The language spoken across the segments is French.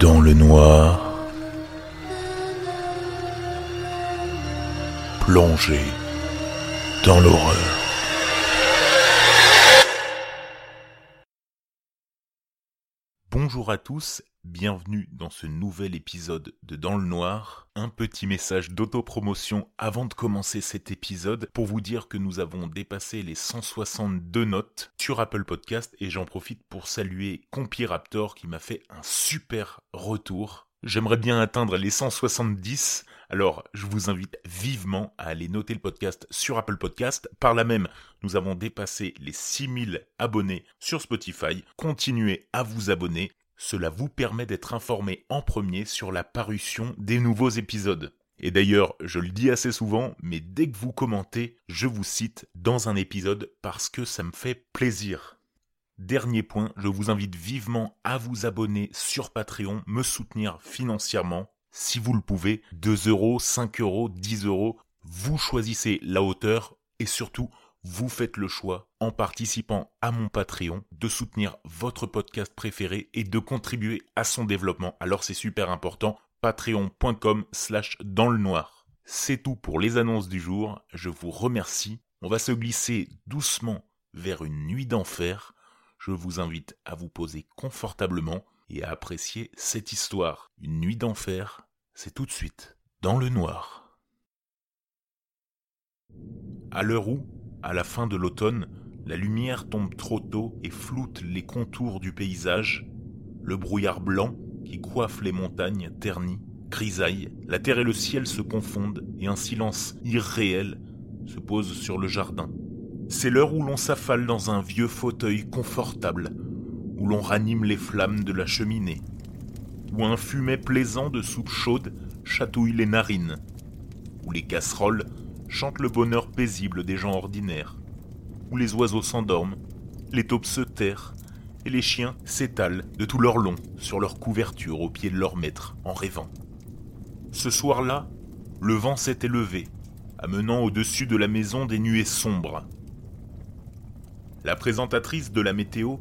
Dans le noir, plongé dans l'horreur. Bonjour à tous, bienvenue dans ce nouvel épisode de Dans le Noir. Un petit message d'autopromotion avant de commencer cet épisode pour vous dire que nous avons dépassé les 162 notes sur Apple Podcast et j'en profite pour saluer Compiraptor qui m'a fait un super retour. J'aimerais bien atteindre les 170 alors, je vous invite vivement à aller noter le podcast sur Apple Podcast. Par là même, nous avons dépassé les 6000 abonnés sur Spotify. Continuez à vous abonner. Cela vous permet d'être informé en premier sur la parution des nouveaux épisodes. Et d'ailleurs, je le dis assez souvent, mais dès que vous commentez, je vous cite dans un épisode parce que ça me fait plaisir. Dernier point, je vous invite vivement à vous abonner sur Patreon, me soutenir financièrement si vous le pouvez, 2 euros, 5 euros, 10 euros, vous choisissez la hauteur et surtout, vous faites le choix, en participant à mon Patreon, de soutenir votre podcast préféré et de contribuer à son développement. Alors c'est super important, patreon.com slash dans le noir. C'est tout pour les annonces du jour, je vous remercie. On va se glisser doucement vers une nuit d'enfer. Je vous invite à vous poser confortablement et à apprécier cette histoire. Une nuit d'enfer, c'est tout de suite dans le noir. À l'heure où, à la fin de l'automne, la lumière tombe trop tôt et floute les contours du paysage, le brouillard blanc qui coiffe les montagnes ternies grisaille, la terre et le ciel se confondent et un silence irréel se pose sur le jardin. C'est l'heure où l'on s'affale dans un vieux fauteuil confortable où l'on ranime les flammes de la cheminée, où un fumet plaisant de soupe chaude chatouille les narines, où les casseroles chantent le bonheur paisible des gens ordinaires, où les oiseaux s'endorment, les taupes se terrent, et les chiens s'étalent de tout leur long sur leur couverture au pied de leur maître en rêvant. Ce soir-là, le vent s'était levé, amenant au-dessus de la maison des nuées sombres. La présentatrice de la météo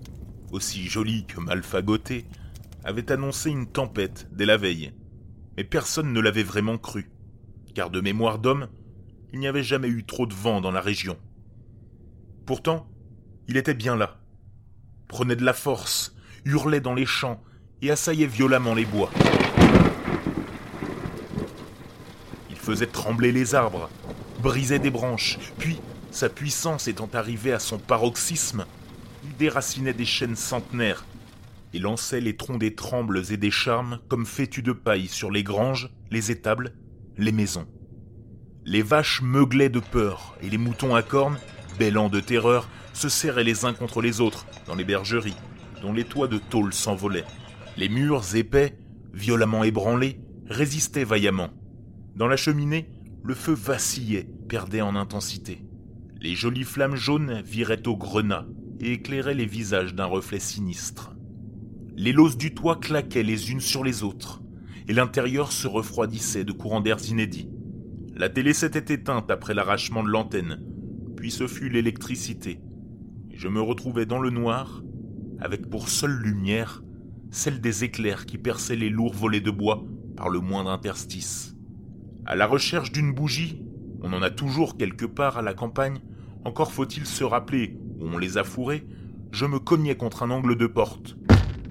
aussi jolie que mal fagotée, avait annoncé une tempête dès la veille. Mais personne ne l'avait vraiment cru, car de mémoire d'homme, il n'y avait jamais eu trop de vent dans la région. Pourtant, il était bien là, prenait de la force, hurlait dans les champs et assaillait violemment les bois. Il faisait trembler les arbres, brisait des branches, puis, sa puissance étant arrivée à son paroxysme, il déracinait des chênes centenaires et lançait les troncs des trembles et des charmes comme fétus de paille sur les granges, les étables, les maisons. Les vaches meuglaient de peur et les moutons à cornes, bêlant de terreur, se serraient les uns contre les autres dans les bergeries, dont les toits de tôle s'envolaient. Les murs épais, violemment ébranlés, résistaient vaillamment. Dans la cheminée, le feu vacillait, perdait en intensité. Les jolies flammes jaunes viraient au grenat, et éclairait les visages d'un reflet sinistre. Les loses du toit claquaient les unes sur les autres, et l'intérieur se refroidissait de courants d'air inédits. La télé s'était éteinte après l'arrachement de l'antenne, puis ce fut l'électricité, je me retrouvais dans le noir, avec pour seule lumière celle des éclairs qui perçaient les lourds volets de bois par le moindre interstice. À la recherche d'une bougie, on en a toujours quelque part à la campagne, encore faut-il se rappeler où on les a fourrés, je me cognais contre un angle de porte,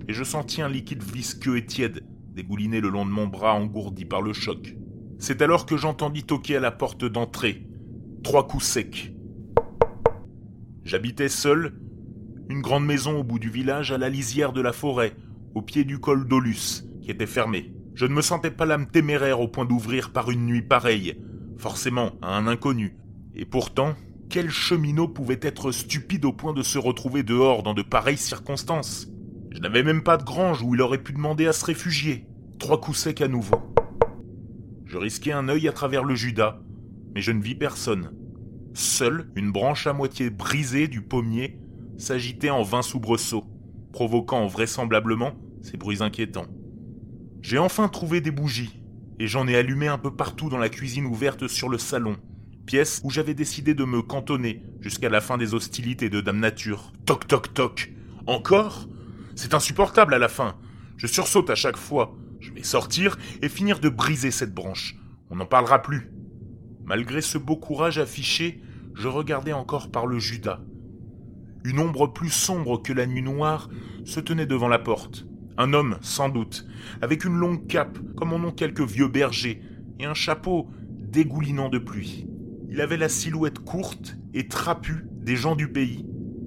et je sentis un liquide visqueux et tiède dégouliner le long de mon bras engourdi par le choc. C'est alors que j'entendis toquer à la porte d'entrée. Trois coups secs. J'habitais seul, une grande maison au bout du village à la lisière de la forêt, au pied du col d'Olus, qui était fermé. Je ne me sentais pas l'âme téméraire au point d'ouvrir par une nuit pareille, forcément à un inconnu. Et pourtant, quel cheminot pouvait être stupide au point de se retrouver dehors dans de pareilles circonstances? Je n'avais même pas de grange où il aurait pu demander à se réfugier. Trois coups secs à nouveau. Je risquais un œil à travers le Judas, mais je ne vis personne. Seule une branche à moitié brisée du pommier s'agitait en vain soubresaut, provoquant vraisemblablement ces bruits inquiétants. J'ai enfin trouvé des bougies, et j'en ai allumé un peu partout dans la cuisine ouverte sur le salon, pièce où j'avais décidé de me cantonner jusqu'à la fin des hostilités de Dame Nature. Toc toc toc. Encore? C'est insupportable à la fin. Je sursaute à chaque fois. Je vais sortir et finir de briser cette branche. On n'en parlera plus. Malgré ce beau courage affiché, je regardais encore par le Judas. Une ombre plus sombre que la nuit noire se tenait devant la porte. Un homme, sans doute, avec une longue cape, comme en ont quelques vieux bergers, et un chapeau dégoulinant de pluie. Il avait la silhouette courte et trapue des gens du pays,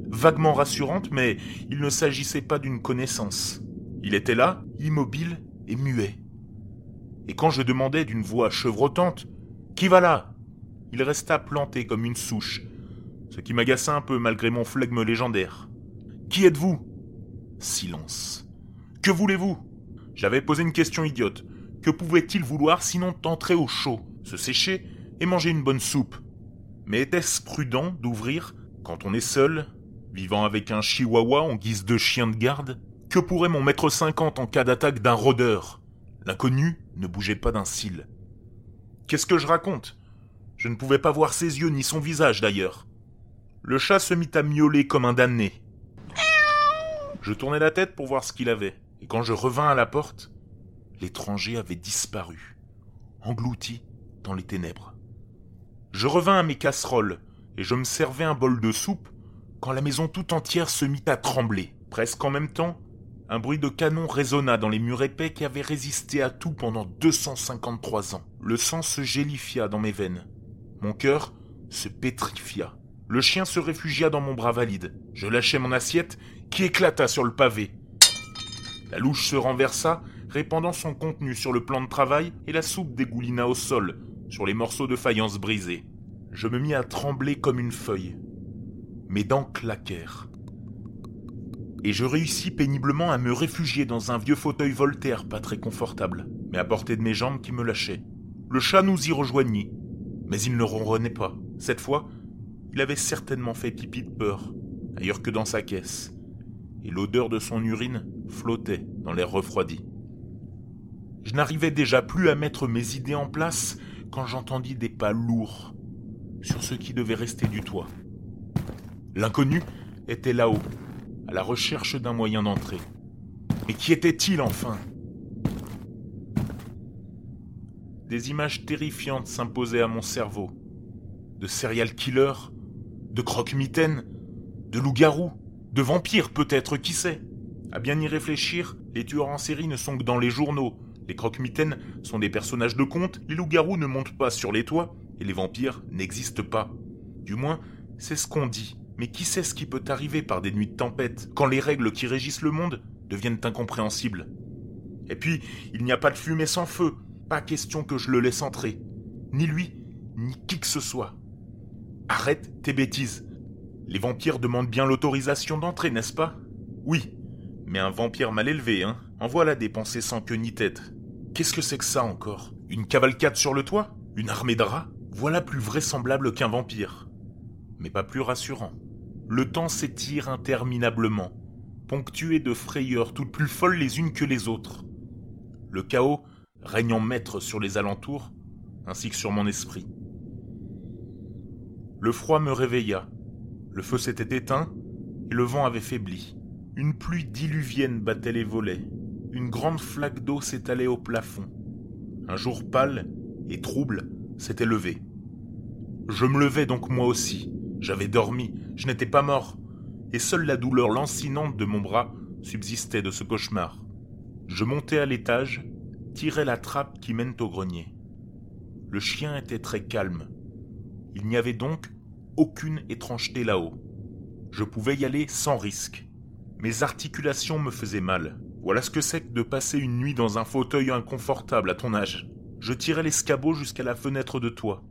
vaguement rassurante, mais il ne s'agissait pas d'une connaissance. Il était là, immobile et muet. Et quand je demandais d'une voix chevrotante Qui va là? il resta planté comme une souche, ce qui m'agaça un peu malgré mon flegme légendaire. Qui êtes-vous? Silence. Que voulez-vous? J'avais posé une question idiote. Que pouvait-il vouloir sinon tentrer au chaud, se sécher et manger une bonne soupe? Mais était-ce prudent d'ouvrir quand on est seul, vivant avec un chihuahua en guise de chien de garde? Que pourrait mon maître cinquante en cas d'attaque d'un rôdeur? L'inconnu ne bougeait pas d'un cil. Qu'est-ce que je raconte? Je ne pouvais pas voir ses yeux ni son visage d'ailleurs. Le chat se mit à miauler comme un damné. Je tournai la tête pour voir ce qu'il avait, et quand je revins à la porte, l'étranger avait disparu, englouti dans les ténèbres. Je revins à mes casseroles, et je me servais un bol de soupe, quand la maison tout entière se mit à trembler. Presque en même temps, un bruit de canon résonna dans les murs épais qui avaient résisté à tout pendant 253 ans. Le sang se gélifia dans mes veines. Mon cœur se pétrifia. Le chien se réfugia dans mon bras valide. Je lâchai mon assiette qui éclata sur le pavé. La louche se renversa, répandant son contenu sur le plan de travail, et la soupe dégoulina au sol, sur les morceaux de faïence brisés. Je me mis à trembler comme une feuille. Mes dents claquèrent. Et je réussis péniblement à me réfugier dans un vieux fauteuil Voltaire pas très confortable, mais à portée de mes jambes qui me lâchaient. Le chat nous y rejoignit, mais il ne ronronnait pas. Cette fois, il avait certainement fait pipi de peur, ailleurs que dans sa caisse et l'odeur de son urine flottait dans l'air refroidi. Je n'arrivais déjà plus à mettre mes idées en place quand j'entendis des pas lourds sur ce qui devait rester du toit. L'inconnu était là-haut, à la recherche d'un moyen d'entrer. Mais qui était-il enfin? Des images terrifiantes s'imposaient à mon cerveau. De serial killers, de croque-mitaines, de loups-garous, de vampires peut-être, qui sait? À bien y réfléchir, les tueurs en série ne sont que dans les journaux. Les croque-mitaines sont des personnages de conte, les loups-garous ne montent pas sur les toits, et les vampires n'existent pas. Du moins, c'est ce qu'on dit. Mais qui sait ce qui peut arriver par des nuits de tempête, quand les règles qui régissent le monde deviennent incompréhensibles? Et puis, il n'y a pas de fumée sans feu, pas question que je le laisse entrer. Ni lui, ni qui que ce soit. Arrête tes bêtises. Les vampires demandent bien l'autorisation d'entrer, n'est-ce pas? Oui. Mais un vampire mal élevé, hein En voilà dépenser sans queue ni tête. Qu'est-ce que c'est que ça encore? Une cavalcade sur le toit? Une armée de rats? Voilà plus vraisemblable qu'un vampire. Mais pas plus rassurant. Le temps s'étire interminablement, ponctué de frayeurs toutes plus folles les unes que les autres. Le chaos régnant maître sur les alentours, ainsi que sur mon esprit. Le froid me réveilla, le feu s'était éteint et le vent avait faibli. Une pluie diluvienne battait les volets. Une grande flaque d'eau s'étalait au plafond. Un jour pâle et trouble s'était levé. Je me levais donc moi aussi. J'avais dormi, je n'étais pas mort, et seule la douleur lancinante de mon bras subsistait de ce cauchemar. Je montai à l'étage, tirai la trappe qui mène au grenier. Le chien était très calme. Il n'y avait donc aucune étrangeté là-haut. Je pouvais y aller sans risque. Mes articulations me faisaient mal. Voilà ce que c'est que de passer une nuit dans un fauteuil inconfortable à ton âge. Je tirai l'escabeau jusqu'à la fenêtre de toit.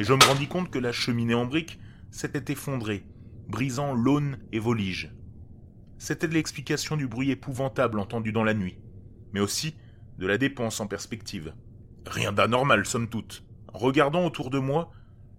Et je me rendis compte que la cheminée en briques s'était effondrée, brisant l'aune et volige. C'était l'explication du bruit épouvantable entendu dans la nuit, mais aussi de la dépense en perspective. Rien d'anormal, somme toute. En regardant autour de moi,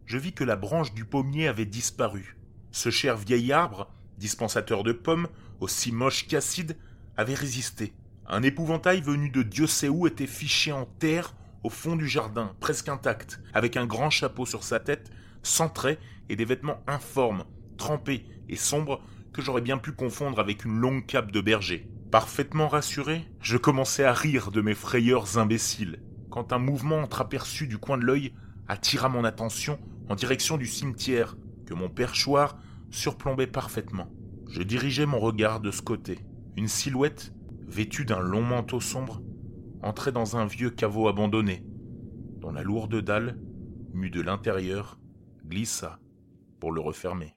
je vis que la branche du pommier avait disparu. Ce cher vieil arbre, dispensateur de pommes, aussi moche qu'acide, avait résisté. Un épouvantail venu de Dieu sait où était fiché en terre au fond du jardin, presque intact, avec un grand chapeau sur sa tête, sans traits et des vêtements informes, trempés et sombres que j'aurais bien pu confondre avec une longue cape de berger. Parfaitement rassuré, je commençais à rire de mes frayeurs imbéciles, quand un mouvement entreaperçu du coin de l'œil attira mon attention en direction du cimetière que mon perchoir surplombait parfaitement. Je dirigeais mon regard de ce côté. Une silhouette, vêtue d'un long manteau sombre, entrait dans un vieux caveau abandonné, dont la lourde dalle, mue de l'intérieur, glissa pour le refermer.